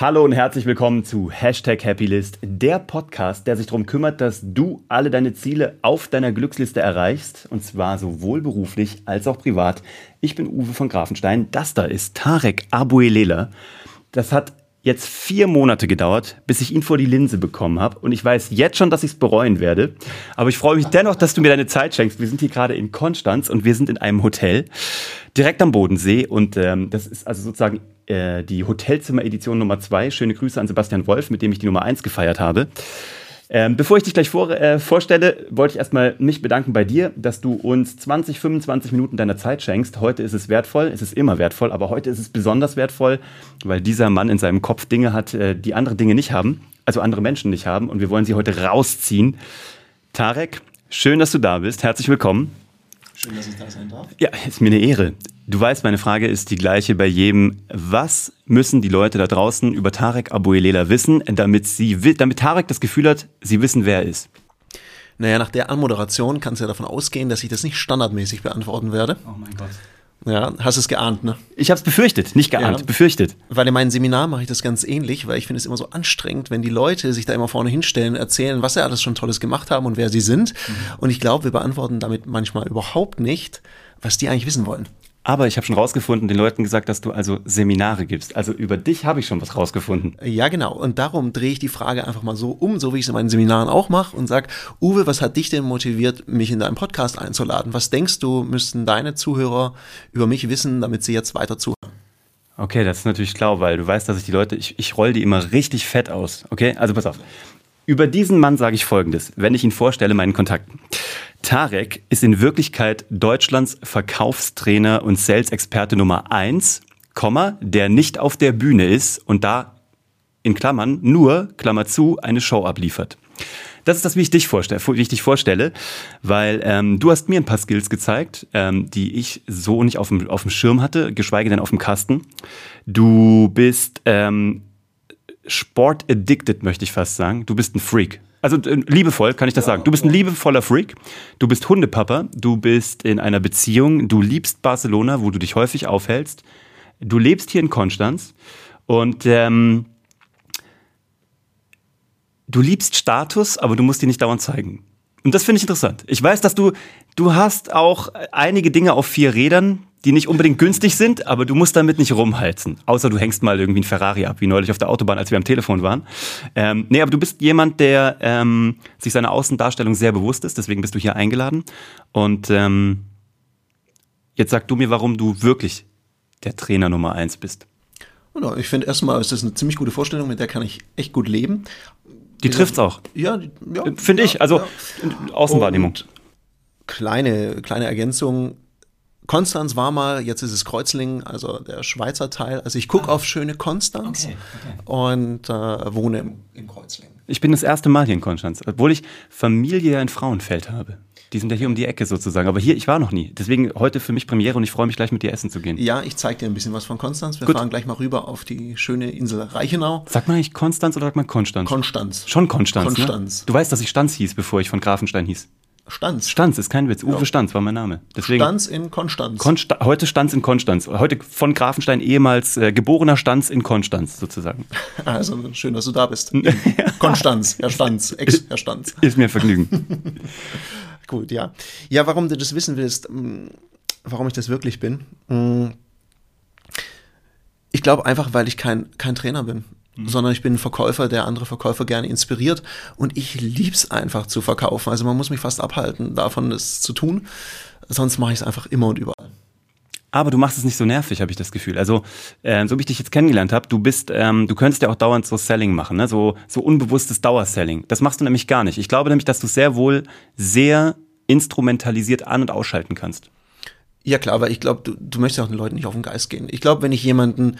Hallo und herzlich willkommen zu Hashtag Happylist, der Podcast, der sich darum kümmert, dass du alle deine Ziele auf deiner Glücksliste erreichst. Und zwar sowohl beruflich als auch privat. Ich bin Uwe von Grafenstein. Das da ist Tarek Abuelela. Das hat jetzt vier Monate gedauert, bis ich ihn vor die Linse bekommen habe. Und ich weiß jetzt schon, dass ich es bereuen werde. Aber ich freue mich dennoch, dass du mir deine Zeit schenkst. Wir sind hier gerade in Konstanz und wir sind in einem Hotel direkt am Bodensee. Und ähm, das ist also sozusagen äh, die Hotelzimmer-Edition Nummer zwei. Schöne Grüße an Sebastian Wolf, mit dem ich die Nummer eins gefeiert habe. Ähm, bevor ich dich gleich vor, äh, vorstelle, wollte ich erstmal mich bedanken bei dir, dass du uns 20, 25 Minuten deiner Zeit schenkst. Heute ist es wertvoll, es ist immer wertvoll, aber heute ist es besonders wertvoll, weil dieser Mann in seinem Kopf Dinge hat, äh, die andere Dinge nicht haben, also andere Menschen nicht haben und wir wollen sie heute rausziehen. Tarek, schön, dass du da bist. Herzlich willkommen. Schön, dass ich da sein darf. Ja, ist mir eine Ehre. Du weißt, meine Frage ist die gleiche bei jedem. Was müssen die Leute da draußen über Tarek Abuelela wissen, damit, sie, damit Tarek das Gefühl hat, sie wissen, wer er ist? Naja, nach der Anmoderation kannst du ja davon ausgehen, dass ich das nicht standardmäßig beantworten werde. Oh mein Gott. Ja, hast es geahnt, ne? Ich habe es befürchtet, nicht geahnt, ja, befürchtet. Weil in meinem Seminar mache ich das ganz ähnlich, weil ich finde es immer so anstrengend, wenn die Leute sich da immer vorne hinstellen, erzählen, was sie alles schon Tolles gemacht haben und wer sie sind. Mhm. Und ich glaube, wir beantworten damit manchmal überhaupt nicht, was die eigentlich wissen wollen. Aber ich habe schon rausgefunden, den Leuten gesagt, dass du also Seminare gibst. Also über dich habe ich schon was rausgefunden. Ja, genau. Und darum drehe ich die Frage einfach mal so um, so wie ich es in meinen Seminaren auch mache und sage, Uwe, was hat dich denn motiviert, mich in deinen Podcast einzuladen? Was denkst du, müssten deine Zuhörer über mich wissen, damit sie jetzt weiter zuhören? Okay, das ist natürlich schlau, weil du weißt, dass ich die Leute, ich, ich roll die immer richtig fett aus. Okay, also pass auf. Über diesen Mann sage ich Folgendes, wenn ich ihn vorstelle, meinen Kontakten. Tarek ist in Wirklichkeit Deutschlands Verkaufstrainer und Sales-Experte Nummer eins, der nicht auf der Bühne ist und da in Klammern nur, Klammer zu, eine Show abliefert. Das ist das, wie ich dich vorstelle, wie ich dich vorstelle weil ähm, du hast mir ein paar Skills gezeigt, ähm, die ich so nicht auf dem, auf dem Schirm hatte, geschweige denn auf dem Kasten. Du bist ähm, sport-addicted, möchte ich fast sagen. Du bist ein Freak. Also äh, liebevoll kann ich das ja, sagen. Du bist ein liebevoller Freak. Du bist Hundepapa. Du bist in einer Beziehung. Du liebst Barcelona, wo du dich häufig aufhältst. Du lebst hier in Konstanz und ähm, du liebst Status, aber du musst ihn nicht dauernd zeigen. Und das finde ich interessant. Ich weiß, dass du, du hast auch einige Dinge auf vier Rädern, die nicht unbedingt günstig sind, aber du musst damit nicht rumheizen. Außer du hängst mal irgendwie ein Ferrari ab, wie neulich auf der Autobahn, als wir am Telefon waren. Ähm, nee, aber du bist jemand, der ähm, sich seiner Außendarstellung sehr bewusst ist, deswegen bist du hier eingeladen. Und ähm, jetzt sag du mir, warum du wirklich der Trainer Nummer eins bist. Ich finde erstmal, ist das eine ziemlich gute Vorstellung, mit der kann ich echt gut leben. Die trifft's auch. Ja, ja finde ja, ich. Also. Außenwahrnehmung. Und kleine, kleine Ergänzung Konstanz war mal, jetzt ist es Kreuzlingen, also der Schweizer Teil. Also ich gucke ah. auf schöne Konstanz okay, okay. und äh, wohne im, in Kreuzlingen. Ich bin das erste Mal hier in Konstanz, obwohl ich Familie in Frauenfeld habe. Die sind ja hier um die Ecke sozusagen. Aber hier, ich war noch nie. Deswegen heute für mich Premiere und ich freue mich gleich mit dir essen zu gehen. Ja, ich zeige dir ein bisschen was von Konstanz. Wir Gut. fahren gleich mal rüber auf die schöne Insel Reichenau. Sagt man eigentlich Konstanz oder sagt man Konstanz? Konstanz. Schon Konstanz. Ne? Konstanz. Ne? Du weißt, dass ich Stanz hieß, bevor ich von Grafenstein hieß. Stanz. Stanz ist kein Witz. Uwe ja. Stanz war mein Name. Deswegen Stanz in Konstanz. Konsta heute Stanz in Konstanz. Heute von Grafenstein ehemals äh, geborener Stanz in Konstanz sozusagen. Also schön, dass du da bist. Konstanz, Herr Stanz, Ex-Herr Stanz. Ist mir Vergnügen. Gut, ja. Ja, warum du das wissen willst, mm, warum ich das wirklich bin. Mm, ich glaube einfach, weil ich kein, kein Trainer bin. Mhm. sondern ich bin ein Verkäufer, der andere Verkäufer gerne inspiriert und ich lieb's einfach zu verkaufen. Also man muss mich fast abhalten, davon es zu tun, sonst mache ich es einfach immer und überall. Aber du machst es nicht so nervig, habe ich das Gefühl. Also, äh, so wie ich dich jetzt kennengelernt habe, du bist, ähm, du könntest ja auch dauernd so Selling machen, ne? so, so unbewusstes Dauerselling. Das machst du nämlich gar nicht. Ich glaube nämlich, dass du sehr wohl sehr instrumentalisiert an- und ausschalten kannst. Ja klar, weil ich glaube, du, du möchtest auch den Leuten nicht auf den Geist gehen. Ich glaube, wenn ich jemanden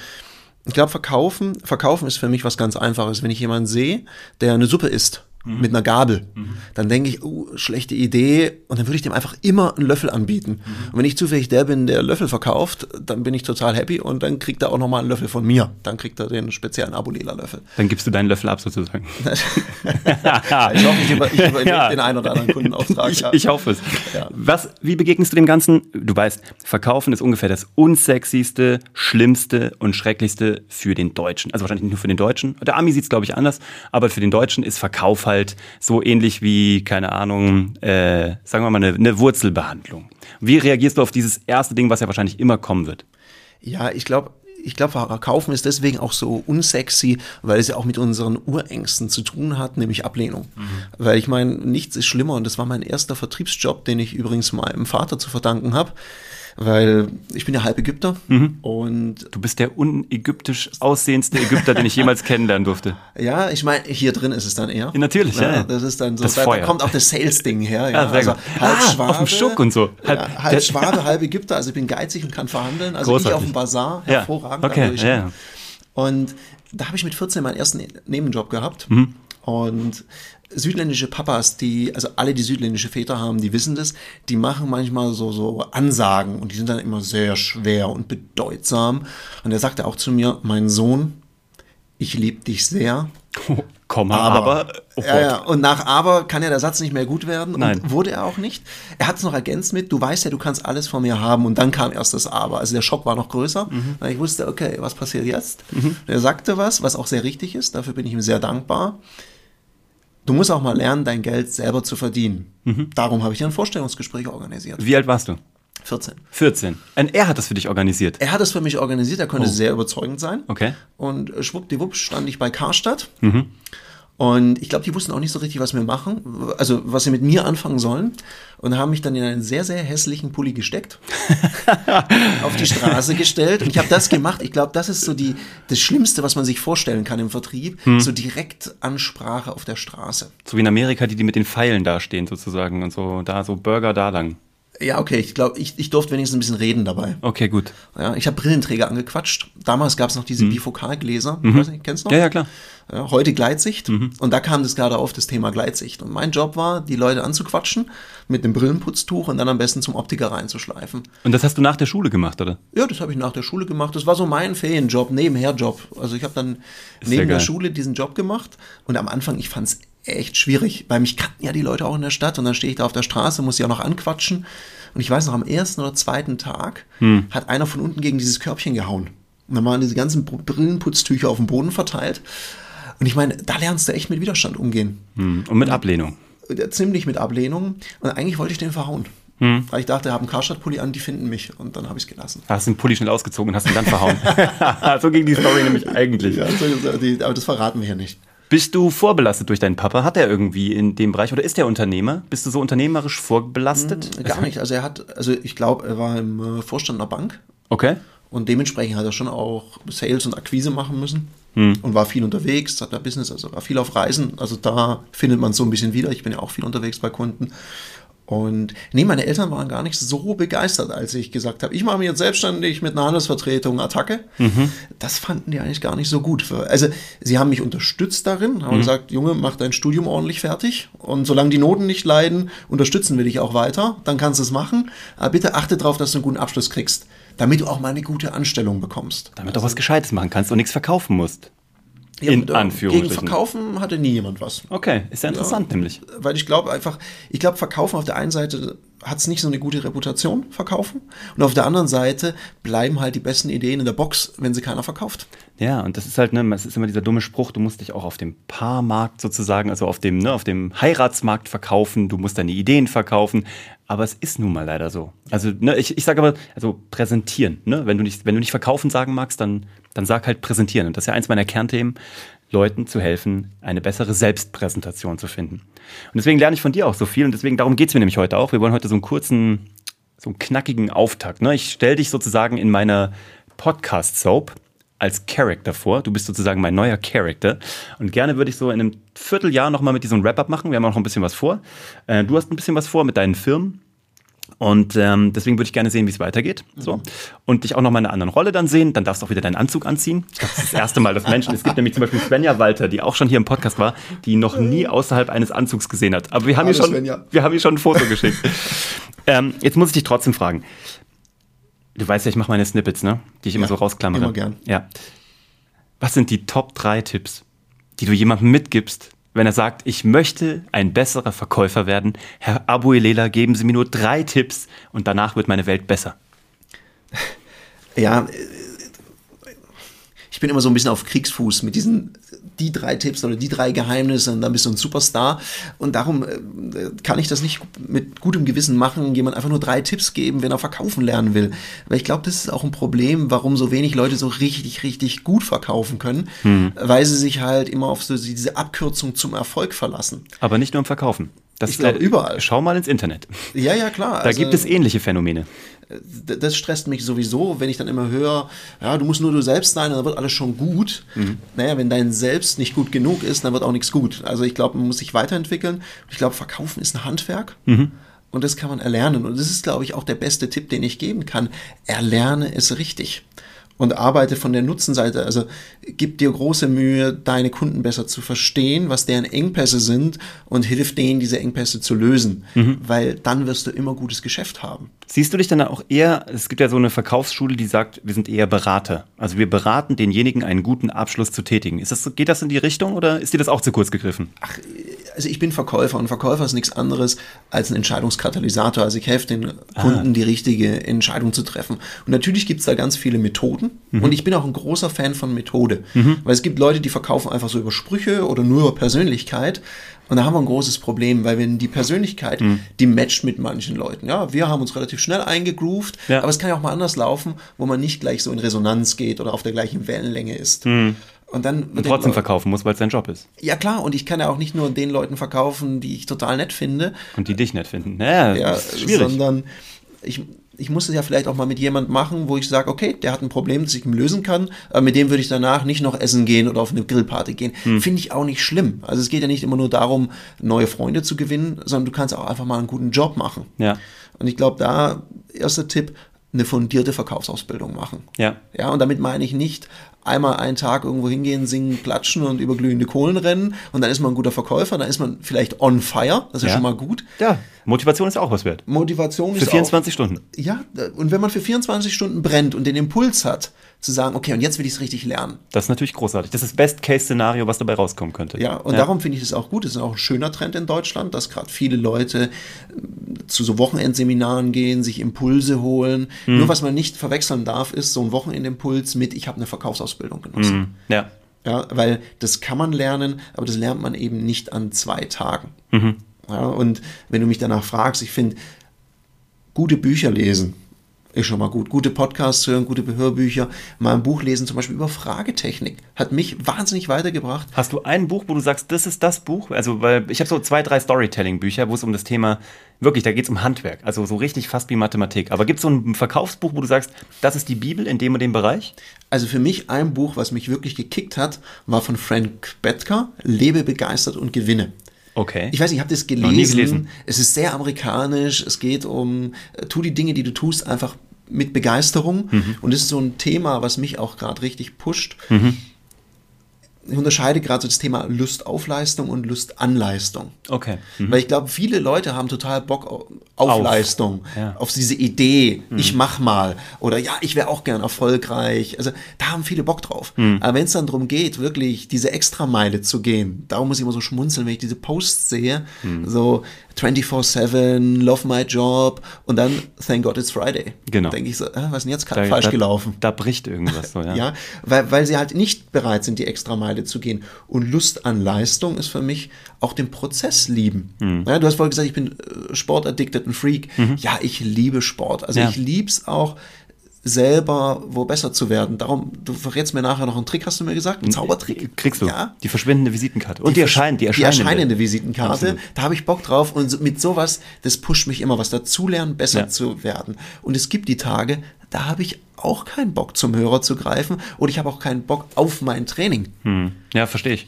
ich glaube, verkaufen, verkaufen ist für mich was ganz Einfaches. Wenn ich jemanden sehe, der eine Suppe isst mhm. mit einer Gabel, mhm. dann denke ich, uh, schlechte Idee und dann würde ich dem einfach immer einen Löffel anbieten. Mhm. Und wenn ich zufällig der bin, der Löffel verkauft, dann bin ich total happy und dann kriegt er auch nochmal einen Löffel von mir. Dann kriegt er den speziellen Abulela-Löffel. Dann gibst du deinen Löffel ab sozusagen. ich hoffe, ich, über, ich übernehme ja. den einen oder anderen Kundenauftrag. Ich, ja. ich hoffe es. Ja. Was, wie begegnest du dem Ganzen? Du weißt, Verkaufen ist ungefähr das unsexyste, schlimmste und schrecklichste für den Deutschen. Also wahrscheinlich nicht nur für den Deutschen. Der Ami sieht es, glaube ich, anders, aber für den Deutschen ist Verkauf halt so ähnlich wie, keine Ahnung, äh, sagen wir mal, eine, eine Wurzelbehandlung. Wie reagierst du auf dieses erste Ding, was ja wahrscheinlich immer kommen wird? Ja, ich glaube, ich glaube, Verkaufen ist deswegen auch so unsexy, weil es ja auch mit unseren Urängsten zu tun hat, nämlich Ablehnung. Mhm. Weil ich meine, nichts ist schlimmer und das war mein erster Vertriebsjob, den ich übrigens meinem Vater zu verdanken habe weil ich bin ja halb Ägypter mhm. und du bist der unägyptisch aussehendste Ägypter, den ich jemals kennenlernen durfte. Ja, ich meine, hier drin ist es dann eher. Ja, natürlich, ja. ja. Das ist dann so, das da, da kommt auch das Sales-Ding her. Ja, also halb ah, Schwabe, auf dem Schuck und so. Halb, ja, halb Schwabe, halb Ägypter. Also ich bin geizig und kann verhandeln. Also Großartig. ich auf dem Bazar hervorragend. Okay, ja. Und da habe ich mit 14 meinen ersten Nebenjob gehabt. Mhm. Und südländische Papas, die, also alle, die südländische Väter haben, die wissen das, die machen manchmal so, so Ansagen und die sind dann immer sehr schwer und bedeutsam. Und er sagte auch zu mir, mein Sohn, ich liebe dich sehr. Komma, aber. aber oh ja, ja, und nach aber kann ja der Satz nicht mehr gut werden. Nein. Und wurde er auch nicht. Er hat es noch ergänzt mit, du weißt ja, du kannst alles von mir haben. Und dann kam erst das Aber. Also der Schock war noch größer. Mhm. Weil ich wusste, okay, was passiert jetzt? Mhm. Er sagte was, was auch sehr richtig ist. Dafür bin ich ihm sehr dankbar du musst auch mal lernen, dein Geld selber zu verdienen. Mhm. Darum habe ich ein Vorstellungsgespräch organisiert. Wie alt warst du? 14. 14. Und er hat das für dich organisiert? Er hat das für mich organisiert, er konnte oh. sehr überzeugend sein. Okay. Und schwuppdiwupp stand ich bei Karstadt. Mhm. Und ich glaube, die wussten auch nicht so richtig, was wir machen, also was sie mit mir anfangen sollen. Und haben mich dann in einen sehr, sehr hässlichen Pulli gesteckt, auf die Straße gestellt. Und ich habe das gemacht. Ich glaube, das ist so die, das Schlimmste, was man sich vorstellen kann im Vertrieb. Hm. So direkt Ansprache auf der Straße. So wie in Amerika, die, die mit den Pfeilen dastehen sozusagen und so, da so Burger da lang. Ja, okay, ich glaube, ich, ich durfte wenigstens ein bisschen reden dabei. Okay, gut. Ja, ich habe Brillenträger angequatscht. Damals gab es noch diese mhm. Bifokalgläser. Mhm. Weiß nicht, kennst du noch? Ja, ja, klar. Ja, heute Gleitsicht. Mhm. Und da kam das gerade auf, das Thema Gleitsicht. Und mein Job war, die Leute anzuquatschen mit einem Brillenputztuch und dann am besten zum Optiker reinzuschleifen. Und das hast du nach der Schule gemacht, oder? Ja, das habe ich nach der Schule gemacht. Das war so mein Ferienjob, Nebenherjob. Also ich habe dann Ist neben der Schule diesen Job gemacht. Und am Anfang, ich fand es echt schwierig, weil mich kannten ja die Leute auch in der Stadt und dann stehe ich da auf der Straße, muss sie auch noch anquatschen. Und ich weiß noch, am ersten oder zweiten Tag hm. hat einer von unten gegen dieses Körbchen gehauen. Und dann waren diese ganzen Brillenputztücher auf dem Boden verteilt. Und ich meine, da lernst du echt mit Widerstand umgehen. Hm. Und mit Ablehnung. Ziemlich mit Ablehnung. Und eigentlich wollte ich den verhauen. Hm. Weil ich dachte, einen Karstadt-Pulli an, die finden mich. Und dann habe ich es gelassen. Hast den Pulli schnell ausgezogen und hast ihn dann verhauen. so ging die Story nämlich eigentlich. Ja, aber das verraten wir hier nicht. Bist du vorbelastet durch deinen Papa? Hat er irgendwie in dem Bereich oder ist er Unternehmer? Bist du so unternehmerisch vorbelastet? Hm, gar nicht. Also er hat, also ich glaube, er war im äh, Vorstand einer Bank. Okay. Und dementsprechend hat er schon auch Sales und Akquise machen müssen. Hm. Und war viel unterwegs, hat da Business, also war viel auf Reisen. Also da findet man so ein bisschen wieder. Ich bin ja auch viel unterwegs bei Kunden. Und nee, meine Eltern waren gar nicht so begeistert, als ich gesagt habe, ich mache mich jetzt selbstständig mit einer Handelsvertretung, Attacke. Mhm. Das fanden die eigentlich gar nicht so gut. Also sie haben mich unterstützt darin, haben mhm. gesagt, Junge, mach dein Studium ordentlich fertig. Und solange die Noten nicht leiden, unterstützen wir dich auch weiter. Dann kannst du es machen. Aber bitte achte darauf, dass du einen guten Abschluss kriegst, damit du auch mal eine gute Anstellung bekommst. Damit du auch was Gescheites machen kannst und nichts verkaufen musst. Ja, in Anführungsstrichen. Gegen Verkaufen hatte nie jemand was. Okay, ist ja interessant ja, nämlich. Weil ich glaube einfach, ich glaube, Verkaufen auf der einen Seite hat es nicht so eine gute Reputation, Verkaufen. Und auf der anderen Seite bleiben halt die besten Ideen in der Box, wenn sie keiner verkauft. Ja, und das ist halt, ne, es ist immer dieser dumme Spruch, du musst dich auch auf dem Paarmarkt sozusagen, also auf dem, ne, auf dem Heiratsmarkt verkaufen, du musst deine Ideen verkaufen. Aber es ist nun mal leider so. Also, ne, ich, ich sage aber, also präsentieren, ne? Wenn du nicht, wenn du nicht verkaufen sagen magst, dann dann sag halt präsentieren. Und das ist ja eins meiner Kernthemen, Leuten zu helfen, eine bessere Selbstpräsentation zu finden. Und deswegen lerne ich von dir auch so viel und deswegen darum geht es mir nämlich heute auch. Wir wollen heute so einen kurzen, so einen knackigen Auftakt. Ne? Ich stelle dich sozusagen in meiner Podcast-Soap als Character vor. Du bist sozusagen mein neuer Character. Und gerne würde ich so in einem Vierteljahr nochmal mit diesem Wrap-up machen. Wir haben auch noch ein bisschen was vor. Äh, du hast ein bisschen was vor mit deinen Firmen. Und ähm, deswegen würde ich gerne sehen, wie es weitergeht. So. Und dich auch noch mal in einer anderen Rolle dann sehen. Dann darfst du auch wieder deinen Anzug anziehen. Ich glaube, das ist das erste Mal, dass Menschen, es gibt nämlich zum Beispiel Svenja Walter, die auch schon hier im Podcast war, die noch nie außerhalb eines Anzugs gesehen hat. Aber wir haben, Hallo, ihr, schon, Svenja. wir haben ihr schon ein Foto geschickt. ähm, jetzt muss ich dich trotzdem fragen. Du weißt ja, ich mache meine Snippets, ne? Die ich immer Ja, so rausklammere. immer gern. Ja. Was sind die Top 3 Tipps, die du jemandem mitgibst, wenn er sagt, ich möchte ein besserer Verkäufer werden? Herr Abuelela, geben Sie mir nur drei Tipps und danach wird meine Welt besser. Ja, ich bin immer so ein bisschen auf Kriegsfuß mit diesen die drei Tipps oder die drei Geheimnisse und dann bist du ein Superstar. Und darum äh, kann ich das nicht mit gutem Gewissen machen, jemand einfach nur drei Tipps geben, wenn er verkaufen lernen will. Weil ich glaube, das ist auch ein Problem, warum so wenig Leute so richtig, richtig gut verkaufen können, weil sie sich halt immer auf so diese Abkürzung zum Erfolg verlassen. Aber nicht nur im Verkaufen. Das Ich glaube, äh, überall. Schau mal ins Internet. Ja, ja, klar. Da Also- gibt es ähnliche Phänomene. D- das stresst mich sowieso, wenn ich dann immer höre, ja, du musst nur du selbst sein dann wird alles schon gut. Naja, wenn dein Selbst nicht gut genug ist, dann wird auch nichts gut. Also ich glaube, man muss sich weiterentwickeln. Ich glaube, Verkaufen ist ein Handwerk. Und das kann man erlernen. Und das ist, glaube ich, auch der beste Tipp, den ich geben kann. Erlerne es richtig. Und arbeite von der Nutzenseite. Also gib dir große Mühe, deine Kunden besser zu verstehen, was deren Engpässe sind und hilf denen, diese Engpässe zu lösen. Weil dann wirst du immer gutes Geschäft haben. Siehst du dich dann auch eher, es gibt ja so eine Verkaufsschule, die sagt, wir sind eher Berater. Also wir beraten denjenigen, einen guten Abschluss zu tätigen. Ist das, geht das in die Richtung oder ist dir das auch zu kurz gegriffen? Also ich bin Verkäufer und Verkäufer ist nichts anderes als ein Entscheidungskatalysator. Also ich helfe den Kunden, die richtige Entscheidung zu treffen. Und natürlich gibt es da ganz viele Methoden und ich bin auch ein großer Fan von Methode. Weil es gibt Leute, die verkaufen einfach so über Sprüche oder nur über Persönlichkeit. Und da haben wir ein großes Problem, weil wenn die Persönlichkeit, die matcht mit manchen Leuten. Ja, wir haben uns relativ schnell eingegroovt, Ja. aber es kann ja auch mal anders laufen, wo man nicht gleich so in Resonanz geht oder auf der gleichen Wellenlänge ist. Und dann Und trotzdem verkaufen muss, weil es sein Job ist. ja klar, und ich kann ja auch nicht nur den Leuten verkaufen, die ich total nett finde, Und die dich nicht finden. Naja, ja, das ist schwierig. sondern ich, ich muss es ja vielleicht auch mal mit jemandem machen, wo ich sage, okay, der hat ein Problem, das ich ihm lösen kann, aber mit dem würde ich danach nicht noch essen gehen oder auf eine Grillparty gehen. Hm. Finde ich auch nicht schlimm. Also es geht ja nicht immer nur darum, neue Freunde zu gewinnen, sondern du kannst auch einfach mal einen guten Job machen. Ja. Und ich glaube, da, erster Tipp, eine fundierte Verkaufsausbildung machen. Ja. Ja, und damit meine ich nicht einmal einen Tag irgendwo hingehen, singen, klatschen und über glühende Kohlen rennen und dann ist man ein guter Verkäufer, dann ist man vielleicht on fire, das ist Ja. schon mal gut. Ja, Motivation ist auch was wert. Motivation Für ist 24 Stunden. auch, ja, und wenn man für 24 Stunden brennt und den Impuls hat, zu sagen, okay, und jetzt will ich es richtig lernen. Das ist natürlich großartig. Das ist das Best-Case-Szenario, was dabei rauskommen könnte. Ja, und darum finde ich es auch gut. Es ist auch ein schöner Trend in Deutschland, dass gerade viele Leute äh, zu so Wochenendseminaren gehen, sich Impulse holen. Hm. Nur was man nicht verwechseln darf, ist so ein Wochenendimpuls mit, ich habe eine Verkaufsausbildung genossen. Ja. Ja, weil das kann man lernen, aber das lernt man eben nicht an zwei Tagen. Ja, und wenn du mich danach fragst, ich finde, gute Bücher lesen ist schon mal gut. Gute Podcasts hören, gute Hörbücher, mal ein Buch lesen, zum Beispiel über Fragetechnik, hat mich wahnsinnig weitergebracht. Hast du ein Buch, wo du sagst, das ist das Buch? Also, weil ich habe so zwei, drei Storytelling-Bücher, wo es um das Thema, wirklich, da geht es um Handwerk, also so richtig fast wie Mathematik. Aber gibt es so ein Verkaufsbuch, wo du sagst, das ist die Bibel in dem und dem Bereich? Also für mich ein Buch, was mich wirklich gekickt hat, war von Frank Bettker, Lebe begeistert und gewinne. Okay. Ich weiß nicht, ich habe das gelesen. gelesen. Es ist sehr amerikanisch. Es geht um, äh, tu die Dinge, die du tust, einfach mit Begeisterung. Mhm. Und das ist so ein Thema, was mich auch gerade richtig pusht. Ich unterscheide gerade so das Thema Lust auf Leistung und Lust an Leistung. okay. Weil ich glaube, viele Leute haben total Bock au- auf, Auf. Leistung, Ja. auf diese Idee, ich mach mal oder ja, ich wäre auch gern erfolgreich. Also da haben viele Bock drauf. Aber wenn es dann darum geht, wirklich diese Extrameile zu gehen, darum muss ich immer so schmunzeln, wenn ich diese Posts sehe, so 24-7, love my job und dann thank God it's Friday. Genau. Denke ich so, äh, was ist denn jetzt Da- falsch da, gelaufen? Da bricht irgendwas so, ja. Ja, weil, weil sie halt nicht bereit sind, die Extrameile zu gehen. Und Lust an Leistung ist für mich auch den Prozess lieben. Hm. Ja, du hast vorhin gesagt, ich bin äh, sportaddicted und Freak. Ja, ich liebe Sport. Also Mhm. Ja. ich lieb's auch selber wo besser zu werden. Darum, du verrätst mir nachher noch einen Trick, hast du mir gesagt? Einen Zaubertrick? Kriegst du. Ja. Die verschwindende Visitenkarte. Und die, erscheinen, die Die erscheinende. erscheinende Visitenkarte, Absolut. da habe ich Bock drauf und mit sowas, das pusht mich immer, was dazulernen, besser Ja. zu werden. Und es gibt die Tage, da habe ich auch keinen Bock zum Hörer zu greifen oder ich habe auch keinen Bock auf mein Training. Hm. Ja, verstehe ich.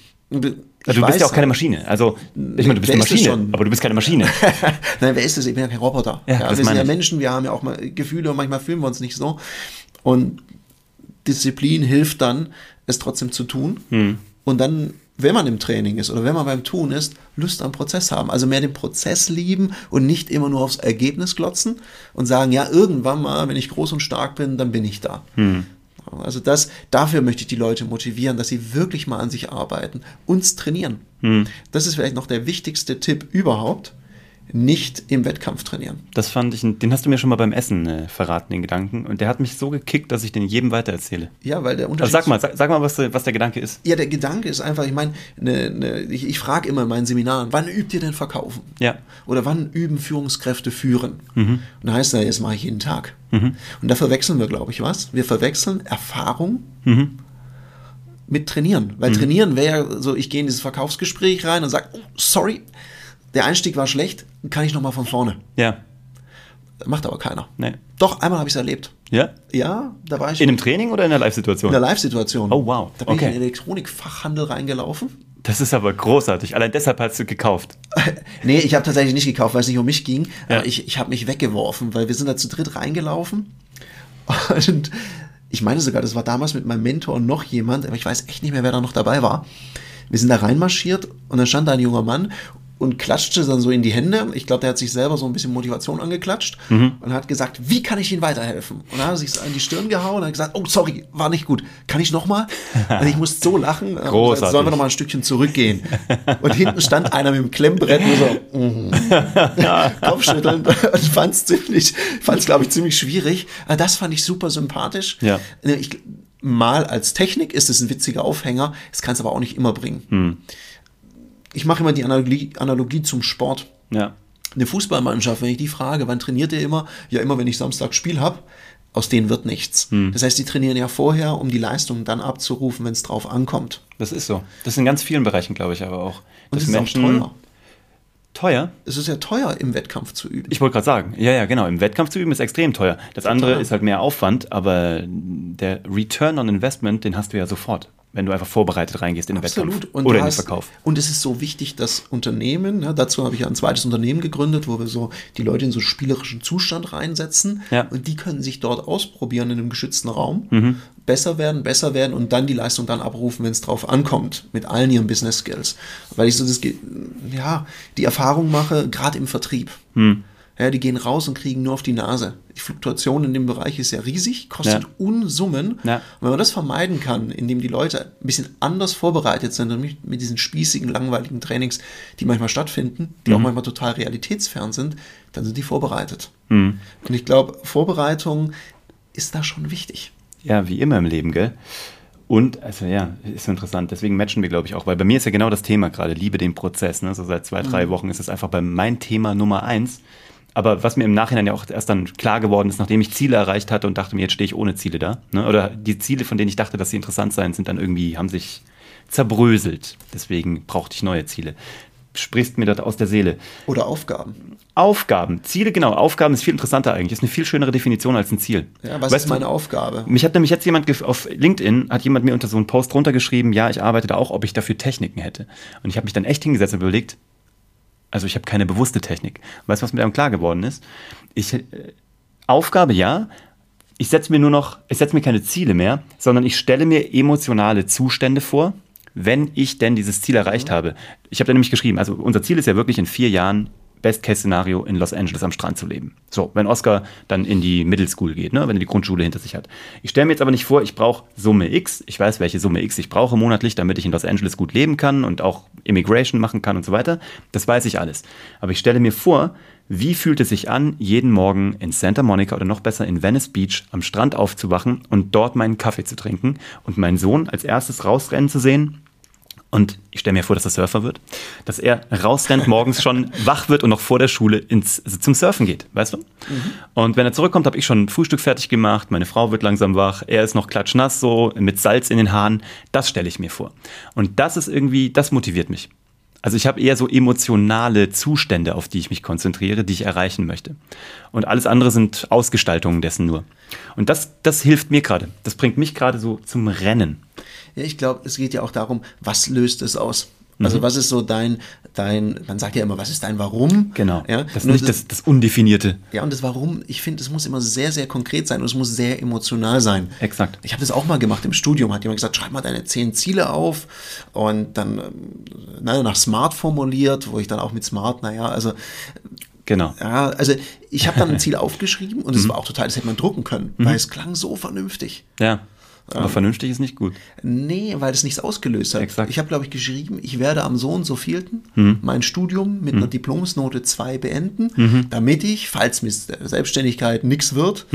Also du bist ja auch keine Maschine. Also, ich meine, du bist eine Maschine, aber du bist keine Maschine. Nein, wer ist das? Ich bin ja kein Roboter. Ja, Ja, wir sind ja. Menschen, wir haben ja auch mal Gefühle und manchmal fühlen wir uns nicht so. Und Disziplin hilft dann, es trotzdem zu tun. Hm. Und dann, wenn man im Training ist oder wenn man beim Tun ist, Lust am Prozess haben. Also mehr den Prozess lieben und nicht immer nur aufs Ergebnis glotzen und sagen, ja, irgendwann mal, wenn ich groß und stark bin, dann bin ich da. Hm. Also das, dafür möchte ich die Leute motivieren, dass sie wirklich mal an sich arbeiten, uns trainieren. Hm. Das ist vielleicht noch der wichtigste Tipp überhaupt. Nicht im Wettkampf trainieren. Das fand ich, den hast du mir schon mal beim Essen äh, verraten, den Gedanken. Und der hat mich so gekickt, dass ich den jedem weitererzähle. Ja, weil der Also Unterschied. sag mal, sag, sag mal, was, der- was der Gedanke ist. Ja, der Gedanke ist einfach, ich meine, ne, ne, ich, ich frage immer in meinen Seminaren, wann übt ihr denn Verkaufen? Ja. Oder wann üben Führungskräfte führen? Mhm. Und da heißt es, das mache ich jeden Tag. Und da verwechseln wir, glaube ich, was? Wir verwechseln Erfahrung Mhm. mit Trainieren. Weil Trainieren wäre ja so, ich gehe in dieses Verkaufsgespräch rein und sage, oh, sorry, der Einstieg war schlecht, kann ich nochmal von vorne. Ja. Macht aber keiner. Nee. Doch, einmal habe ich es erlebt. Ja? Ja, da war ich In einem Training oder in der Live-Situation? in der Live-Situation. Oh, wow. Da bin Okay. ich in den Elektronikfachhandel reingelaufen. Das ist aber großartig. Allein deshalb hast du gekauft. Nee, ich habe tatsächlich nicht gekauft, weil es nicht um mich ging. Ja. Aber ich, ich habe mich weggeworfen, weil wir sind da zu dritt reingelaufen. Und ich meine sogar, das war damals mit meinem Mentor und noch jemand, aber ich weiß echt nicht mehr, wer da noch dabei war. Wir sind da reinmarschiert und dann stand da ein junger Mann und klatschte dann so in die Hände. Ich glaube, der hat sich selber so ein bisschen Motivation angeklatscht und hat gesagt, wie kann ich Ihnen weiterhelfen? Und dann hat er sich an die Stirn gehauen und hat gesagt, oh, sorry, war nicht gut. Kann ich nochmal? Und ich musste so lachen. Hab Großartig. gesagt, Sollen wir noch mal ein Stückchen zurückgehen? Und hinten stand einer mit dem Klemmbrett und so, mhm. Kopfschütteln und fand es ziemlich, fand's, glaube ich, ziemlich schwierig. Aber das fand ich super sympathisch. Ja. Ich, mal als Technik ist es ein witziger Aufhänger, es kann es aber auch nicht immer bringen. Ich mache immer die Analogie, Analogie zum Sport. Ja. Eine Fußballmannschaft, wenn ich die frage, wann trainiert ihr immer? Ja, immer, wenn ich Samstag Spiel habe. Aus denen wird nichts. Das heißt, die trainieren ja vorher, um die Leistung dann abzurufen, wenn es drauf ankommt. Das ist so. Das ist in ganz vielen Bereichen, glaube ich, aber auch. Und dass es ist auch teuer. Teuer? Es ist ja teuer, im Wettkampf zu üben. Ich wollte gerade sagen, ja, ja, genau. Im Wettkampf zu üben ist extrem teuer. Das andere Total. ist halt mehr Aufwand, aber der Return on Investment, den hast du ja sofort, wenn du einfach vorbereitet reingehst in den Absolut. Wettkampf Und oder in den hast- Verkauf. Und es ist so wichtig, dass Unternehmen, ne, dazu habe ich ja ein zweites Unternehmen gegründet, wo wir so die Leute in so spielerischen Zustand reinsetzen. Ja. Und die können sich dort ausprobieren in einem geschützten Raum, Mhm. besser werden, besser werden und dann die Leistung dann abrufen, wenn es drauf ankommt, mit allen ihren Business Skills. Weil ich so das, ja, die Erfahrung mache, gerade im Vertrieb. Hm. Ja, die gehen raus und kriegen nur auf die Nase. Die Fluktuation in dem Bereich ist ja riesig, kostet Ja. Unsummen. Ja. Und wenn man das vermeiden kann, indem die Leute ein bisschen anders vorbereitet sind und nicht mit diesen spießigen, langweiligen Trainings, die manchmal stattfinden, die auch Mhm. manchmal total realitätsfern sind, dann sind die vorbereitet. Mhm. Und ich glaube, Vorbereitung ist da schon wichtig. Ja, wie immer im Leben, gell? Und, also ja, ist so interessant. Deswegen matchen wir, glaube ich, auch. Weil bei mir ist ja genau das Thema gerade, liebe den Prozess. Ne? So seit zwei, drei Wochen ist es einfach bei mein Thema Nummer eins. Aber was mir im Nachhinein ja auch erst dann klar geworden ist, nachdem ich Ziele erreicht hatte und dachte mir, jetzt stehe ich ohne Ziele da. Ne? Oder die Ziele, von denen ich dachte, dass sie interessant seien, sind dann irgendwie, haben sich zerbröselt. Deswegen brauchte ich neue Ziele. Sprichst mir das aus der Seele. Oder Aufgaben. Aufgaben, Ziele, genau. Aufgaben ist viel interessanter eigentlich. Ist eine viel schönere Definition als ein Ziel. Ja, was Weißt ist du, meine Aufgabe? mich hat nämlich jetzt jemand auf LinkedIn, hat jemand mir unter so einen Post runtergeschrieben, ja, ich arbeite da auch, ob ich dafür Techniken hätte. Und ich habe mich dann echt hingesetzt und überlegt, also ich habe keine bewusste Technik. Weißt du, was mir dann klar geworden ist? Ich, äh, Aufgabe ja, ich setze mir nur noch, ich setze mir keine Ziele mehr, sondern ich stelle mir emotionale Zustände vor, wenn ich denn dieses Ziel erreicht habe. Ich habe da nämlich geschrieben, also unser Ziel ist ja wirklich in vier Jahren Best-Case-Szenario in Los Angeles am Strand zu leben. So, wenn Oscar dann in die Middle School geht, ne, wenn er die Grundschule hinter sich hat. Ich stelle mir jetzt aber nicht vor, ich brauche Summe X. Ich weiß, welche Summe X ich brauche monatlich, damit ich in Los Angeles gut leben kann und auch Immigration machen kann und so weiter. Das weiß ich alles. Aber ich stelle mir vor, wie fühlt es sich an, jeden Morgen in Santa Monica oder noch besser in Venice Beach am Strand aufzuwachen und dort meinen Kaffee zu trinken und meinen Sohn als erstes rausrennen zu sehen und ich stelle mir vor, dass er Surfer wird, dass er rausrennt, morgens schon wach wird und noch vor der Schule ins, also zum Surfen geht, weißt du? Und wenn er zurückkommt, habe ich schon Frühstück fertig gemacht, meine Frau wird langsam wach, er ist noch klatschnass so, mit Salz in den Haaren. Das stelle ich mir vor. Und das ist irgendwie, das motiviert mich. Also ich habe eher so emotionale Zustände, auf die ich mich konzentriere, die ich erreichen möchte. Und alles andere sind Ausgestaltungen dessen nur. Und das, das hilft mir gerade. Das bringt mich gerade so zum Rennen. Ja, ich glaube, es geht ja auch darum, was löst es aus? Also was ist so dein, dein, man sagt ja immer, was ist dein Warum? Genau. Ja, das ist nicht das, das Undefinierte. ja, und das Warum, ich finde, es muss immer sehr, sehr konkret sein und es muss sehr emotional sein. Exakt. Ich habe das auch mal gemacht im Studium, hat jemand gesagt, schreib mal deine zehn Ziele auf und dann ähm, na, nach Smart formuliert, wo ich dann auch mit Smart, naja, also Genau. ja, also ich habe dann ein Ziel aufgeschrieben und es war auch total, das hätte man drucken können, weil es klang so vernünftig. Ja. Aber vernünftig ist nicht gut. Nee, weil das nichts ausgelöst hat. Exakt. Ich habe, glaube ich, geschrieben, ich werde am so und so vielten mein Studium mit einer Diplomsnote 2 beenden, damit ich, falls mit der Selbstständigkeit nichts wird,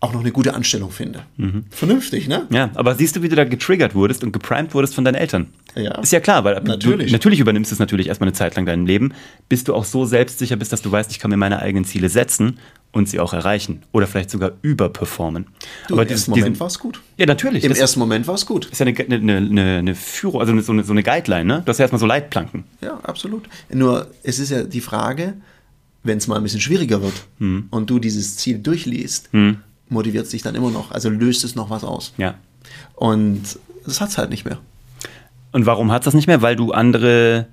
auch noch eine gute Anstellung finde. Vernünftig, ne? Ja, aber siehst du, wie du da getriggert wurdest und geprimed wurdest von deinen Eltern? Ja. Ist ja klar, weil Natürlich. Du, natürlich übernimmst du es natürlich erstmal eine Zeit lang dein Leben, bis du auch so selbstsicher bist, dass du weißt, ich kann mir meine eigenen Ziele setzen und sie auch erreichen. Oder vielleicht sogar überperformen. Du, aber Im ersten Moment war es gut. Ja, natürlich. Im ersten Moment war es gut. ist ja eine, eine, eine, eine Führung, also so eine, so eine Guideline, ne? Du hast ja erstmal so Leitplanken. Ja, absolut. Nur es ist ja die Frage, wenn es mal ein bisschen schwieriger wird Hm. und du dieses Ziel durchliest, motiviert es dich dann immer noch. Also löst es noch was aus. Ja. Und das hat es halt nicht mehr. Und warum hat das nicht mehr? Weil du andere.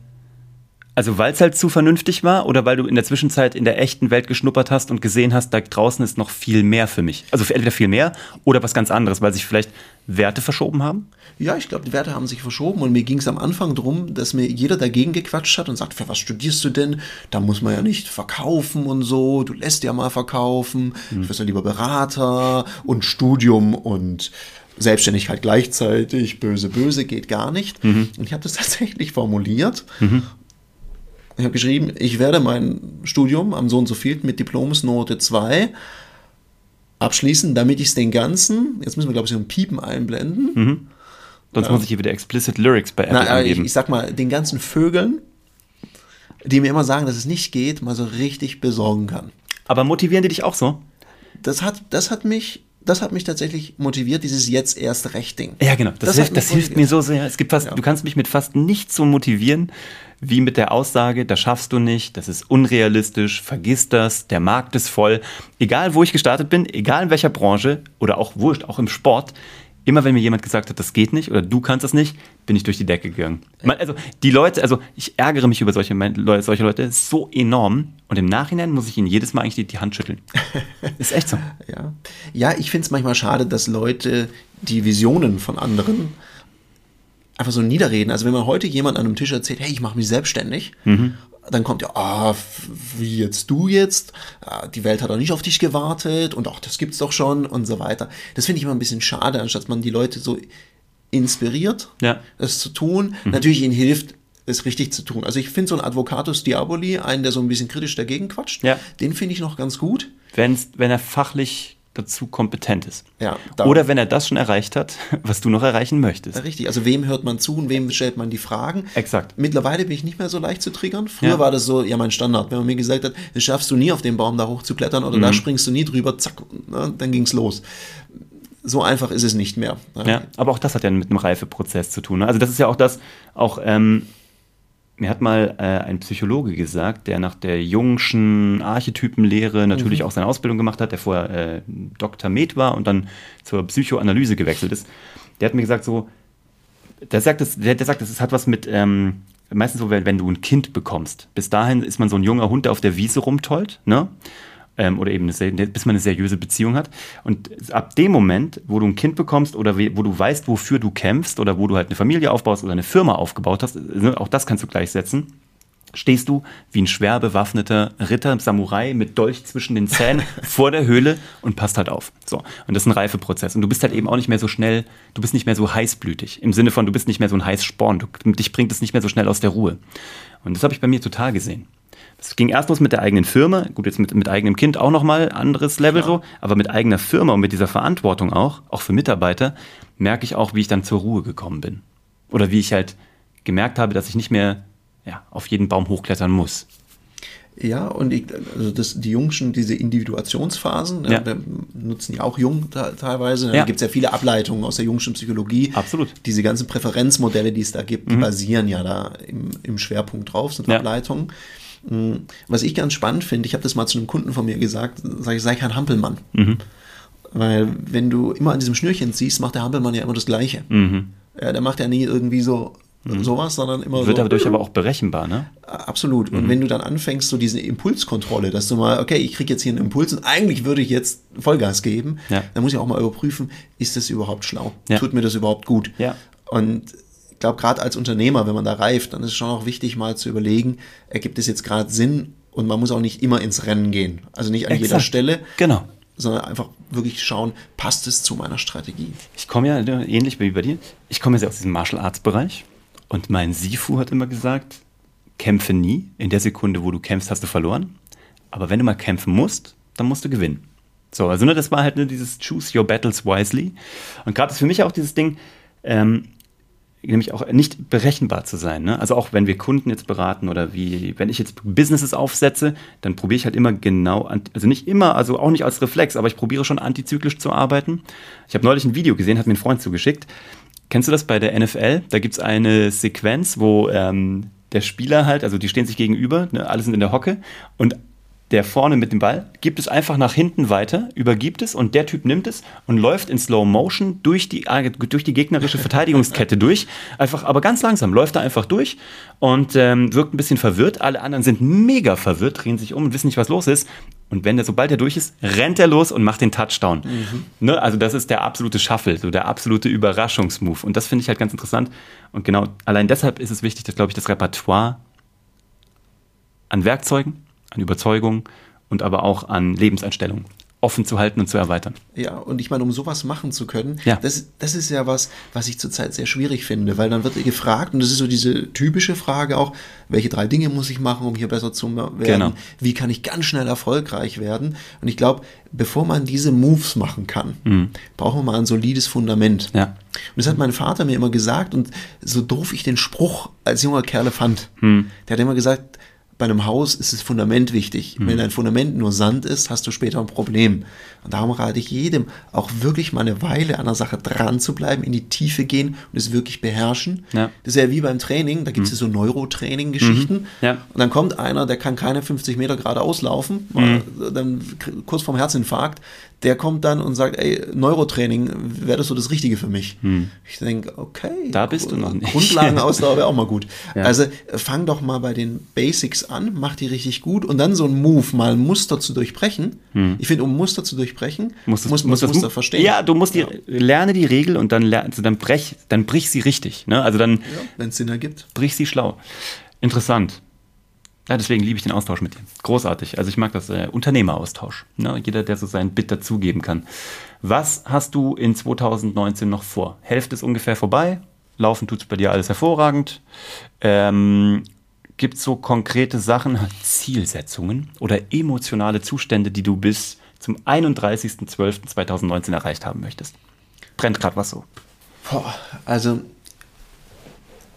Also weil es halt zu vernünftig war oder weil du in der Zwischenzeit in der echten Welt geschnuppert hast und gesehen hast, da draußen ist noch viel mehr für mich. Also entweder viel mehr oder was ganz anderes, weil sich vielleicht Werte verschoben haben? Ja, ich glaube, die Werte haben sich verschoben und mir ging es am Anfang darum, dass mir jeder dagegen gequatscht hat und sagt, für was studierst du denn? Da muss man ja nicht verkaufen und so, du lässt ja mal verkaufen, ich wirst ja lieber Berater und Studium und Selbstständigkeit gleichzeitig, böse, böse geht gar nicht. Und ich habe das tatsächlich formuliert. Ich habe geschrieben, ich werde mein Studium am so und so viel mit Diplomsnote 2 abschließen, damit ich es den ganzen, jetzt müssen wir glaube ich so ein Piepen einblenden, Sonst muss ich hier wieder explicit Lyrics bei Apple na, aber ich, angeben. ich sag mal, den ganzen Vögeln, die mir immer sagen, dass es nicht geht, mal so richtig besorgen kann. Aber motivieren die dich auch so? Das hat, das hat mich, das hat mich tatsächlich motiviert, dieses jetzt erst recht Ding. Ja, genau. Das, Das hilft, das hilft mir so sehr. Es gibt fast, Du kannst mich mit fast nichts so motivieren, wie mit der Aussage, das schaffst du nicht, das ist unrealistisch, vergiss das, der Markt ist voll. Egal, wo ich gestartet bin, egal in welcher Branche oder auch wurscht, auch im Sport, immer wenn mir jemand gesagt hat, das geht nicht oder du kannst das nicht, bin ich durch die Decke gegangen. Man, also die Leute, also ich ärgere mich über solche, Leute- solche Leute so enorm und im Nachhinein muss ich ihnen jedes Mal eigentlich die, die Hand schütteln. ist echt so. Ja, ja ich finde es manchmal schade, dass Leute die Visionen von anderen einfach so niederreden. Also wenn man heute jemand an einem Tisch erzählt, hey, ich mache mich selbstständig, dann kommt ja, ah, wie jetzt du jetzt? Ah, Die Welt hat doch nicht auf dich gewartet und auch das gibt's doch schon und so weiter. Das finde ich immer ein bisschen schade, anstatt man die Leute so inspiriert, Ja. es zu tun. Natürlich ihnen hilft, es richtig zu tun. Also ich finde so einen Advocatus Diaboli, einen, der so ein bisschen kritisch dagegen quatscht, Ja. den finde ich noch ganz gut. Wenn's, wenn er fachlich dazu kompetent ist. Ja, Oder wenn er das schon erreicht hat, was du noch erreichen möchtest. Richtig, also wem hört man zu und wem stellt man die Fragen? Exakt. Mittlerweile bin ich nicht mehr so leicht zu triggern. Früher Ja. war das so, ja, mein Standard. Wenn man mir gesagt hat, das schaffst du nie auf den Baum da hochzuklettern oder Mhm. da springst du nie drüber, zack, na, dann ging's los. So einfach ist es nicht mehr. Ja, aber auch das hat ja mit einem Reifeprozess zu tun. ne? Also das ist ja auch das, auch ähm, mir hat mal äh, ein Psychologe gesagt, der nach der Jungschen Archetypenlehre natürlich Mhm. auch seine Ausbildung gemacht hat, der vorher äh, Dr. Med war und dann zur Psychoanalyse gewechselt ist. Der hat mir gesagt so, der sagt, es, der, der sagt, es hat was mit, ähm, meistens so, wenn, wenn du ein Kind bekommst. Bis dahin ist man so ein junger Hund, der auf der Wiese rumtollt, ne? Ähm, oder eben eine, sehr- bis man eine seriöse Beziehung hat. Und ab dem Moment, wo du ein Kind bekommst oder wo du weißt, wofür du kämpfst oder wo du halt eine Familie aufbaust oder eine Firma aufgebaut hast, ne, auch das kannst du gleichsetzen, stehst du wie ein schwer bewaffneter Ritter, Samurai mit Dolch zwischen den Zähnen vor der Höhle und passt halt auf. So. Und das ist ein Reifeprozess. Und du bist halt eben auch nicht mehr so schnell, du bist nicht mehr so heißblütig. Im Sinne von, du bist nicht mehr so ein Heißsporn. Du, dich bringt es nicht mehr so schnell aus der Ruhe. Und das habe ich bei mir total gesehen. Es ging erst los mit der eigenen Firma, gut, jetzt mit, mit eigenem Kind auch nochmal anderes Level so, aber mit eigener Firma und mit dieser Verantwortung auch, auch für Mitarbeiter, merke ich auch, wie ich dann zur Ruhe gekommen bin. Oder wie ich halt gemerkt habe, dass ich nicht mehr ja, auf jeden Baum hochklettern muss. Ja, und ich, also das, die Jungschen, diese Individuationsphasen, Ja. ja. wir nutzen ja auch Jung te- teilweise. Ja. Da gibt es ja viele Ableitungen aus der Jungschen Psychologie. Absolut. Diese ganzen Präferenzmodelle, die es da gibt, die basieren ja da im, im Schwerpunkt drauf, sind Ja. Ableitungen. Mm, Was ich ganz spannend finde, ich habe das mal zu einem Kunden von mir gesagt, sage ich, sei kein Hampelmann. Weil wenn du immer an diesem Schnürchen ziehst, macht der Hampelmann ja immer das Gleiche. Ja, der macht ja nie irgendwie so sowas, sondern immer Wird so. dadurch aber auch berechenbar, ne? Absolut. Mhm. Und wenn du dann anfängst, so diese Impulskontrolle, dass du mal, okay, ich kriege jetzt hier einen Impuls und eigentlich würde ich jetzt Vollgas geben, Ja. dann muss ich auch mal überprüfen, ist das überhaupt schlau? Ja. Tut mir das überhaupt gut? Ja. Und ich glaube, gerade als Unternehmer, wenn man da reift, dann ist es schon auch wichtig, mal zu überlegen, ergibt es jetzt gerade Sinn und man muss auch nicht immer ins Rennen gehen. Also nicht an jeder Exakt. Stelle, Genau. sondern einfach wirklich schauen, passt es zu meiner Strategie? Ich komme ja ähnlich wie bei dir. Ich komme ja sehr aus diesem Martial Arts Bereich und mein Sifu hat immer gesagt, kämpfe nie. In der Sekunde, wo du kämpfst, hast du verloren. Aber wenn du mal kämpfen musst, dann musst du gewinnen. So, also ne, das war halt ne, dieses Choose Your Battles Wisely. Und gerade ist für mich auch dieses Ding, ähm, nämlich auch nicht berechenbar zu sein. Ne? Also auch wenn wir Kunden jetzt beraten oder wie, wenn ich jetzt Businesses aufsetze, dann probiere ich halt immer genau, also nicht immer, also auch nicht als Reflex, aber ich probiere schon antizyklisch zu arbeiten. Ich habe neulich ein Video gesehen, hat mir ein Freund zugeschickt. Kennst du das bei der NFL? Da gibt es eine Sequenz, wo ähm, der Spieler halt, also die stehen sich gegenüber, ne, alle sind in der Hocke und der vorne mit dem Ball gibt es einfach nach hinten weiter, übergibt es und der Typ nimmt es und läuft in Slow Motion durch die, äh, durch die gegnerische Verteidigungskette durch. Einfach, aber ganz langsam läuft er einfach durch und ähm, wirkt ein bisschen verwirrt. Alle anderen sind mega verwirrt, drehen sich um und wissen nicht, was los ist. Und wenn der, sobald er durch ist, rennt er los und macht den Touchdown. Ne? Also das ist der absolute Shuffle, so der absolute Überraschungsmove. Und das finde ich halt ganz interessant. Und genau allein deshalb ist es wichtig, dass, glaube ich, das Repertoire an Werkzeugen, an Überzeugungen und aber auch an Lebenseinstellungen offen zu halten und zu erweitern. Ja, und ich meine, um sowas machen zu können, Ja. das, das ist ja was, was ich zurzeit sehr schwierig finde, weil dann wird gefragt, und das ist so diese typische Frage auch, welche drei Dinge muss ich machen, um hier besser zu werden? Genau. Wie kann ich ganz schnell erfolgreich werden? Und ich glaube, bevor man diese Moves machen kann, braucht man mal ein solides Fundament. Mhm. Ja. Und das hat mein Vater mir immer gesagt, und so doof ich den Spruch als junger Kerle fand. Mhm. Der hat immer gesagt, bei einem Haus ist das Fundament wichtig. Mhm. Wenn dein Fundament nur Sand ist, hast du später ein Problem. Und darum rate ich jedem, auch wirklich mal eine Weile an der Sache dran zu bleiben, in die Tiefe gehen und es wirklich beherrschen. Ja. Das ist ja wie beim Training, da gibt es ja so Neurotraining-Geschichten. Mhm. Ja. Und dann kommt einer, der kann keine 50 Meter geradeaus laufen, Mhm. dann kurz vorm Herzinfarkt, der kommt dann und sagt, ey, Neurotraining, wäre das so das Richtige für mich? Ich denke, okay. Da bist du noch nicht. Grundlagenausdauer wäre auch mal gut. Ja. Also äh, fang doch mal bei den Basics an, mach die richtig gut und dann so ein Move, mal ein Muster zu durchbrechen. Ich finde, um Muster zu durchbrechen, Musst muss man musst das Muster Mu- verstehen. Ja, du musst die, lerne die Regel und dann, also dann, brech, dann brich sie richtig. Ne? Also dann Wenn es Sinn ergibt. brich sie schlau. Interessant. Ja, deswegen liebe ich den Austausch mit dir. Großartig. Also ich mag das äh, Unternehmeraustausch. Ne? Jeder, der so sein Bit dazugeben kann. Was hast du in 2019 noch vor? Hälfte ist ungefähr vorbei. Laufen tut es bei dir alles hervorragend. Ähm, Gibt es so konkrete Sachen, Zielsetzungen oder emotionale Zustände, die du bis zum 31.12.2019 erreicht haben möchtest? Brennt gerade was so. Boah, also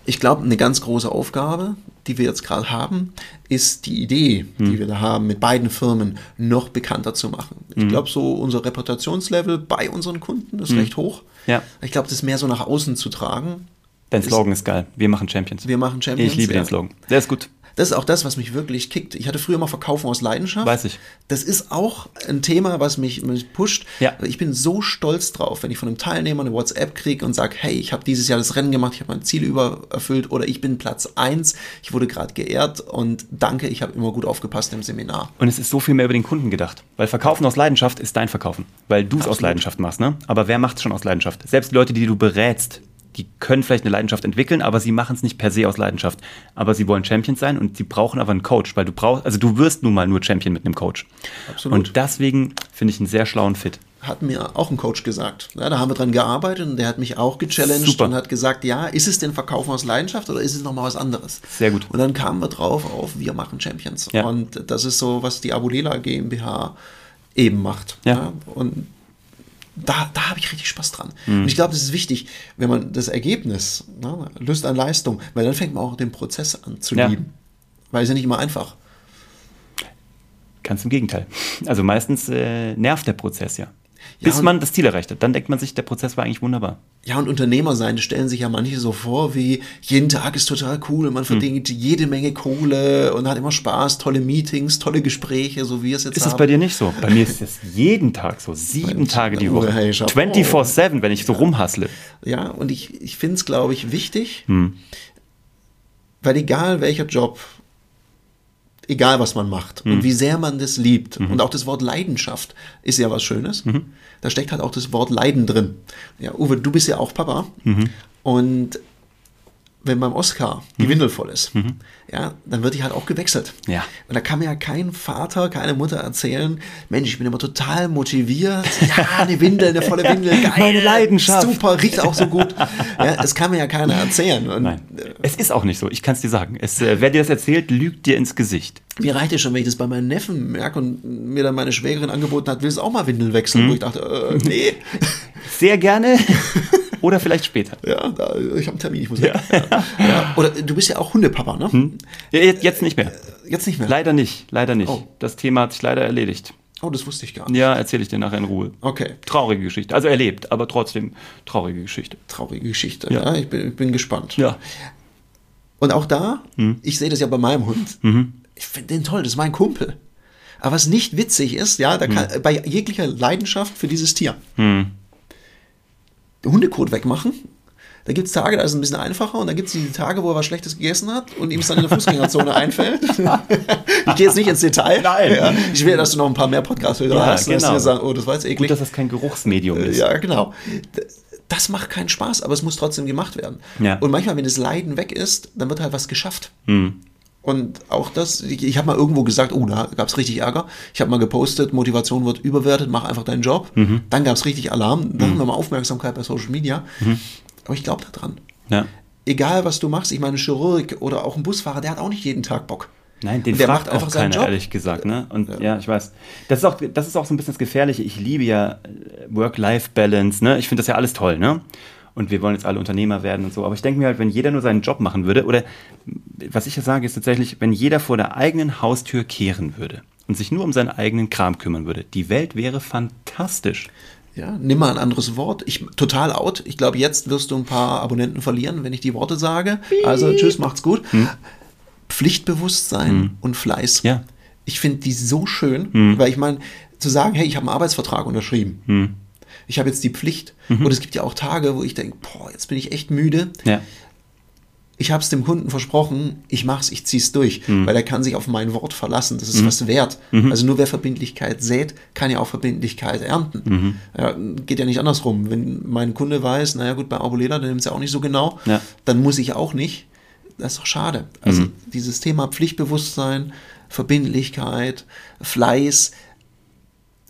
ich glaube, eine ganz große Aufgabe, die wir jetzt gerade haben, ist die Idee, Hm. die wir da haben, mit beiden Firmen noch bekannter zu machen. Hm. Ich glaube, so unser Reputationslevel bei unseren Kunden ist recht hoch. Ja. Ich glaube, das mehr so nach außen zu tragen. Dein Slogan ist geil. Wir machen Champions. Wir machen Champions. Ich liebe ja. den Slogan. Der ist gut. Das ist auch das, was mich wirklich kickt. Ich hatte früher mal Verkaufen aus Leidenschaft. Weiß ich. Das ist auch ein Thema, was mich, mich pusht. Ja. Ich bin so stolz drauf, wenn ich von einem Teilnehmer eine WhatsApp kriege und sage, hey, ich habe dieses Jahr das Rennen gemacht, ich habe mein Ziel über erfüllt oder ich bin Platz eins, ich wurde gerade geehrt und danke, ich habe immer gut aufgepasst im Seminar. Und es ist so viel mehr über den Kunden gedacht. Weil Verkaufen aus Leidenschaft ist dein Verkaufen. Weil du es aus. Leidenschaft machst, ne? Aber wer macht es schon aus Leidenschaft? Selbst Leute, die du berätst, die können vielleicht eine Leidenschaft entwickeln, aber sie machen es nicht per se aus Leidenschaft. Aber sie wollen Champions sein und sie brauchen aber einen Coach, weil du brauchst, also du wirst nun mal nur Champion mit einem Coach. Absolut. Und deswegen finde ich einen sehr schlauen Fit. Hat mir auch ein Coach gesagt. Ja, da haben wir dran gearbeitet und der hat mich auch gechallenged Super. und hat gesagt, ja, ist es denn Verkaufen aus Leidenschaft oder ist es nochmal was anderes? Sehr gut. Und dann kamen wir drauf auf, wir machen Champions. Ja. Und das ist so, was die Abulela GmbH eben macht. Ja. Und da, da habe ich richtig Spaß dran. Mhm. Und ich glaube, das ist wichtig, wenn man das Ergebnis, ne, Lust an Leistung, weil dann fängt man auch den Prozess an zu Ja. lieben. Weil es ja nicht immer einfach. Ganz im Gegenteil. Also meistens äh, nervt der Prozess ja. Ja, Bis man das Ziel erreicht hat. Dann denkt man sich, der Prozess war eigentlich wunderbar. Ja, und Unternehmer sein, das stellen sich ja manche so vor, wie jeden Tag ist total cool und man Hm. verdient jede Menge Kohle und hat immer Spaß, tolle Meetings, tolle Gespräche, so wie es jetzt Ist haben. das bei dir nicht so? Bei mir ist es jeden Tag so. Sieben Tage die Woche. hey, Chapeau. 24-7, wenn ich so rumhassle. Ja, und ich, ich finde es, glaube ich, wichtig, Hm. Weil egal welcher Job, egal was man macht Mhm. und wie sehr man das liebt, und auch das Wort Leidenschaft ist ja was Schönes, Mhm. da steckt halt auch das Wort Leiden drin. Ja, Uwe, du bist ja auch Papa Mhm. und wenn beim Oscar die Windel voll ist, ja, dann wird die halt auch gewechselt. Mhm. Ja. Und da kann mir ja kein Vater, keine Mutter erzählen, Mensch, ich bin immer total motiviert, ja, eine Windel, eine volle Windel, geil, Meine Leidenschaft. super, riecht auch so gut. Ja, das kann mir ja keiner erzählen. Und Nein, es ist auch nicht so. Ich kann es dir sagen. Es, äh, wer dir das erzählt, lügt dir ins Gesicht. Mir reicht es schon, wenn ich das bei meinen Neffen merke und mir dann meine Schwägerin angeboten hat, willst du auch mal Windeln wechseln? Wo ich dachte, äh, nee, Sehr gerne. Oder vielleicht später. ja, ich habe einen Termin, ich muss weg. Ja. Ja. Oder du bist ja auch Hundepapa, ne? Ja, Jetzt, nicht mehr. Jetzt nicht mehr. Leider nicht. Leider nicht. Oh. Das Thema hat sich leider erledigt. Oh, das wusste ich gar nicht. Ja, erzähle ich dir nachher in Ruhe. Okay, Traurige Geschichte. Also erlebt, aber trotzdem traurige Geschichte. traurige Geschichte. Ja. Ja. ich, bin, ich bin gespannt. Ja. Und auch da, Hm. ich sehe das ja bei meinem Hund, Mhm. ich finde den toll, das ist mein Kumpel. Aber was nicht witzig ist, ja, da kann, bei jeglicher Leidenschaft für dieses Tier, Hm. Hundekot wegmachen. Da gibt es Tage, da ist es ein bisschen einfacher und dann gibt es die Tage, wo er was Schlechtes gegessen hat und ihm es dann in der Fußgängerzone einfällt. ich gehe jetzt nicht ins Detail. Nein. Ja, ich will, dass du noch ein paar mehr Podcast-Hörer Ja, hast, dass genau. wir sagen, oh, das war jetzt Gut, eklig. dass das kein Geruchsmedium ist. Ja, genau. Das macht keinen Spaß, aber es muss trotzdem gemacht werden. Ja. Und manchmal, wenn das Leiden weg ist, dann wird halt was geschafft. Hm. Und auch das, ich, ich habe mal irgendwo gesagt, oh, da gab es richtig Ärger. Ich habe mal gepostet, Motivation wird überwertet, mach einfach deinen Job. Mhm. Dann gab es richtig Alarm, dann haben wir mal Aufmerksamkeit bei Social Media. Mhm. Aber ich glaube daran. Ja. Egal, was du machst, ich meine, ein Chirurg oder auch ein Busfahrer, der hat auch nicht jeden Tag Bock. Nein, den der fragt macht auch einfach seinen keiner, Job. ehrlich gesagt. Ne? Und ja. ich weiß. Das ist, auch, das ist auch so ein bisschen das Gefährliche. Ich liebe ja äh, Work-Life-Balance. Ne? Ich finde das ja alles toll. Ne? Und wir wollen jetzt alle Unternehmer werden und so. Aber ich denke mir halt, wenn jeder nur seinen Job machen würde, oder was ich ja sage, ist tatsächlich, wenn jeder vor der eigenen Haustür kehren würde und sich nur um seinen eigenen Kram kümmern würde, die Welt wäre fantastisch. Ja, nimm mal ein anderes Wort. Ich total out. Ich glaube, jetzt wirst du ein paar Abonnenten verlieren, wenn ich die Worte sage. Also tschüss, macht's gut. Pflichtbewusstsein und Fleiß. Ja. Ich finde die so schön, weil ich meine, zu sagen, hey, ich habe einen Arbeitsvertrag unterschrieben. Ich habe jetzt die Pflicht. Und es gibt ja auch Tage, wo ich denke, boah, jetzt bin ich echt müde. Ja. Ich habe es dem Kunden versprochen, ich mach's, ich zieh's durch, Mhm. weil er kann sich auf mein Wort verlassen. Das ist was wert. Also nur wer Verbindlichkeit sät, kann ja auch Verbindlichkeit ernten. Mhm. Ja, geht ja nicht andersrum. Wenn mein Kunde weiß, naja gut, bei Arboleda, der nimmt es ja auch nicht so genau, Ja. dann muss ich auch nicht. Das ist doch schade. Also Mhm. dieses Thema Pflichtbewusstsein, Verbindlichkeit, Fleiß,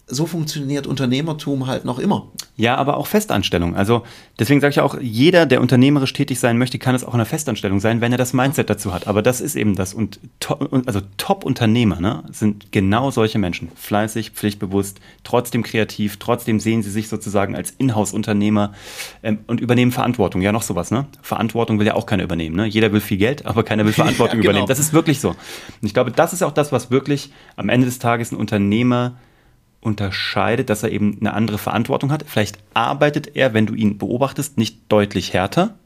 so funktioniert Unternehmertum halt noch immer. Ja, aber auch Festanstellung. Also deswegen sage ich auch, jeder, der unternehmerisch tätig sein möchte, kann es auch in einer Festanstellung sein, wenn er das Mindset dazu hat. Aber das ist eben das. Und to also Top-Unternehmer ne, sind genau solche Menschen. Fleißig, pflichtbewusst, trotzdem kreativ, trotzdem sehen sie sich sozusagen als Inhouse-Unternehmer ähm, und übernehmen Verantwortung. Ja, noch sowas, ne? Verantwortung will ja auch keiner übernehmen. Ne? Jeder will viel Geld, aber keiner will Verantwortung Ja, genau. übernehmen. Das ist wirklich so. Und ich glaube, das ist auch das, was wirklich am Ende des Tages ein Unternehmer unterscheidet, dass er eben eine andere Verantwortung hat. Vielleicht arbeitet er, wenn du ihn beobachtest, nicht deutlich härter.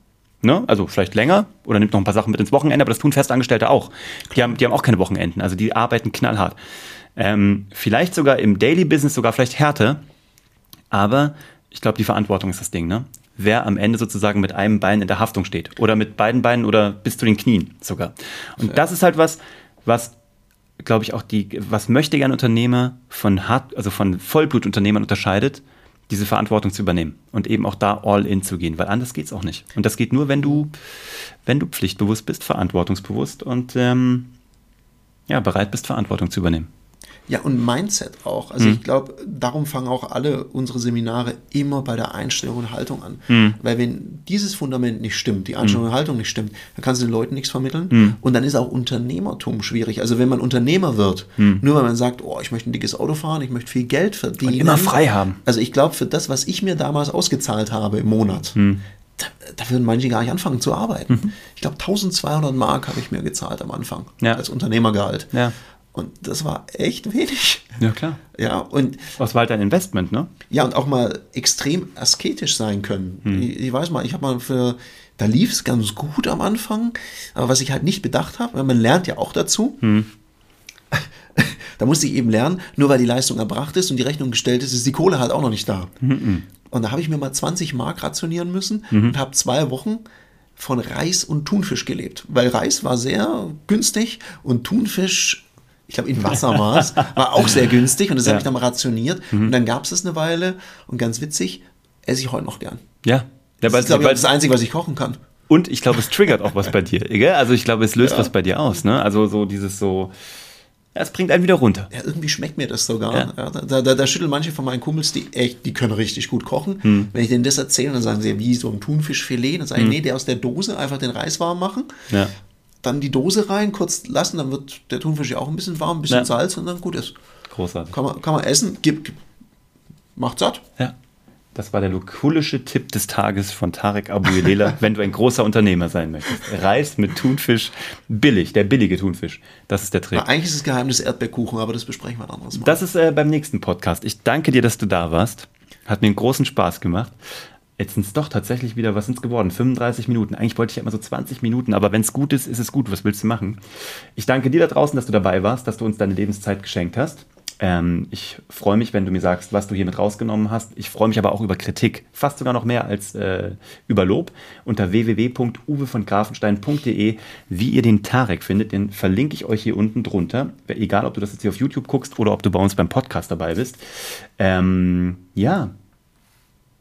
Ne? Also vielleicht länger oder nimmt noch ein paar Sachen mit ins Wochenende, aber das tun Festangestellte auch. Die haben, die haben auch keine Wochenenden, also die arbeiten knallhart. Ähm, vielleicht sogar im Daily Business sogar vielleicht härter, aber ich glaube, die Verantwortung ist das Ding, ne? Wer am Ende sozusagen mit einem Bein in der Haftung steht. Oder mit beiden Beinen oder bis zu den Knien sogar. Und das ist halt was, was, glaube ich, auch die, was möchte gern Unternehmer von hart, also von Vollblutunternehmern unterscheidet, diese Verantwortung zu übernehmen und eben auch da all in zu gehen, weil anders geht's auch nicht. Und das geht nur, wenn du, wenn du pflichtbewusst bist, verantwortungsbewusst und ähm, ja, bereit bist, Verantwortung zu übernehmen. Ja, und Mindset auch. Also ich glaube, darum fangen auch alle unsere Seminare immer bei der Einstellung und Haltung an. Weil wenn dieses Fundament nicht stimmt, die Einstellung und Haltung nicht stimmt, dann kannst du den Leuten nichts vermitteln. Und dann ist auch Unternehmertum schwierig. Also wenn man Unternehmer wird, nur weil man sagt, oh, ich möchte ein dickes Auto fahren, ich möchte viel Geld verdienen. immer frei haben. Also ich glaube, für das, was ich mir damals ausgezahlt habe im Monat, da, da würden manche gar nicht anfangen zu arbeiten. Ich glaube, 1200 Mark habe ich mir gezahlt am Anfang Ja. als Unternehmergehalt. Ja. Und das war echt wenig. Ja, klar. Ja, und Das war halt ein Investment, ne? ja, und auch mal extrem asketisch sein können. Ich, ich weiß mal, ich habe mal für, da lief es ganz gut am Anfang, aber was ich halt nicht bedacht habe, weil man lernt ja auch dazu, da musste ich eben lernen, nur weil die Leistung erbracht ist und die Rechnung gestellt ist, ist die Kohle halt auch noch nicht da. Und da habe ich mir mal 20 Mark rationieren müssen und habe zwei Wochen von Reis und Thunfisch gelebt, weil Reis war sehr günstig und Thunfisch ich glaube in Wassermaß, war auch sehr günstig und das Ja. habe ich dann mal rationiert. Und dann gab es das eine Weile und ganz witzig, esse ich heute noch gern. Ja. ja Das ist, glaube ich, das Einzige, was ich kochen kann. und ich glaube, es triggert auch was bei dir. Gell? Also ich glaube, es löst was bei dir aus. Ne? Also so dieses so, ja, es bringt einen wieder runter. Ja, irgendwie schmeckt mir das sogar. Ja. Ja. da, da, da schütteln manche von meinen Kumpels, die echt, die können richtig gut kochen. Hm. Wenn ich denen das erzähle, dann sagen sie, wie so ein Thunfischfilet. Dann sage ich, nee, der aus der Dose einfach den Reis warm machen. Dann die Dose rein, kurz lassen, dann wird der Thunfisch ja auch ein bisschen warm, ein bisschen Ja. Salz und dann gut ist. Großartig. Kann man, kann man essen, gibt, macht satt. Ja. Das war der lukulische Tipp des Tages von Tarek Abuelela, wenn du ein großer Unternehmer sein möchtest. Reis mit Thunfisch, billig, der billige Thunfisch. Das ist der Trick. Ja, eigentlich ist das Geheimnis Erdbeerkuchen, aber das besprechen wir ein anderes Mal. Das ist äh, beim nächsten Podcast. Ich danke dir, dass du da warst. Hat mir einen großen Spaß gemacht. Jetzt sind es doch tatsächlich wieder, was sind es geworden? 35 Minuten. Eigentlich wollte ich ja immer so 20 Minuten, aber wenn es gut ist, ist es gut. Was willst du machen? Ich danke dir da draußen, dass du dabei warst, dass du uns deine Lebenszeit geschenkt hast. Ähm, ich freue mich, wenn du mir sagst, was du hier mit rausgenommen hast. Ich freue mich aber auch über Kritik, fast sogar noch mehr als äh, über Lob. Unter www.uwevongrafenstein.de, wie ihr den Tarek findet, den verlinke ich euch hier unten drunter. Egal, ob du das jetzt hier auf YouTube guckst oder ob du bei uns beim Podcast dabei bist. Ähm, ja.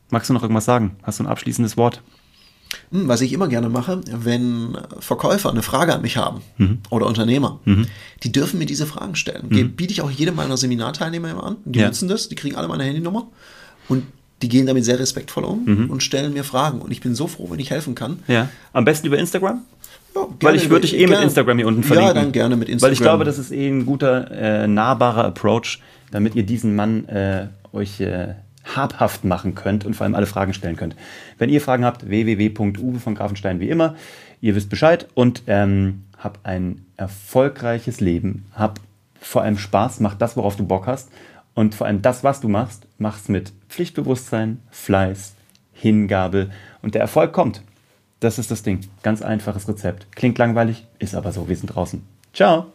Magst du noch irgendwas sagen? Hast du ein abschließendes Wort? Hm, Was ich immer gerne mache, wenn Verkäufer eine Frage an mich haben Mhm. oder Unternehmer, die dürfen mir diese Fragen stellen. Die biete ich auch jedem meiner Seminarteilnehmer immer an. Die Ja. nutzen das, die kriegen alle meine Handynummer und die gehen damit sehr respektvoll um Mhm. und stellen mir Fragen. Und ich bin so froh, wenn ich helfen kann. Ja. Am besten über Instagram? Ja, Weil ich würde dich eh mit gerne- Instagram hier unten Ja, verlinken. dann gerne mit Instagram. Weil ich glaube, das ist eh ein guter, äh, nahbarer Approach, damit ihr diesen Mann äh, euch äh, habhaft machen könnt und vor allem alle Fragen stellen könnt. Wenn ihr Fragen habt, www.uwe von Grafenstein wie immer. Ihr wisst Bescheid und ähm, habt ein erfolgreiches Leben. Habt vor allem Spaß, macht das, worauf du Bock hast. Und vor allem das, was du machst, mach's mit Pflichtbewusstsein, Fleiß, Hingabe und der Erfolg kommt. Das ist das Ding. Ganz einfaches Rezept. Klingt langweilig, ist aber so. Wir sind draußen. Ciao.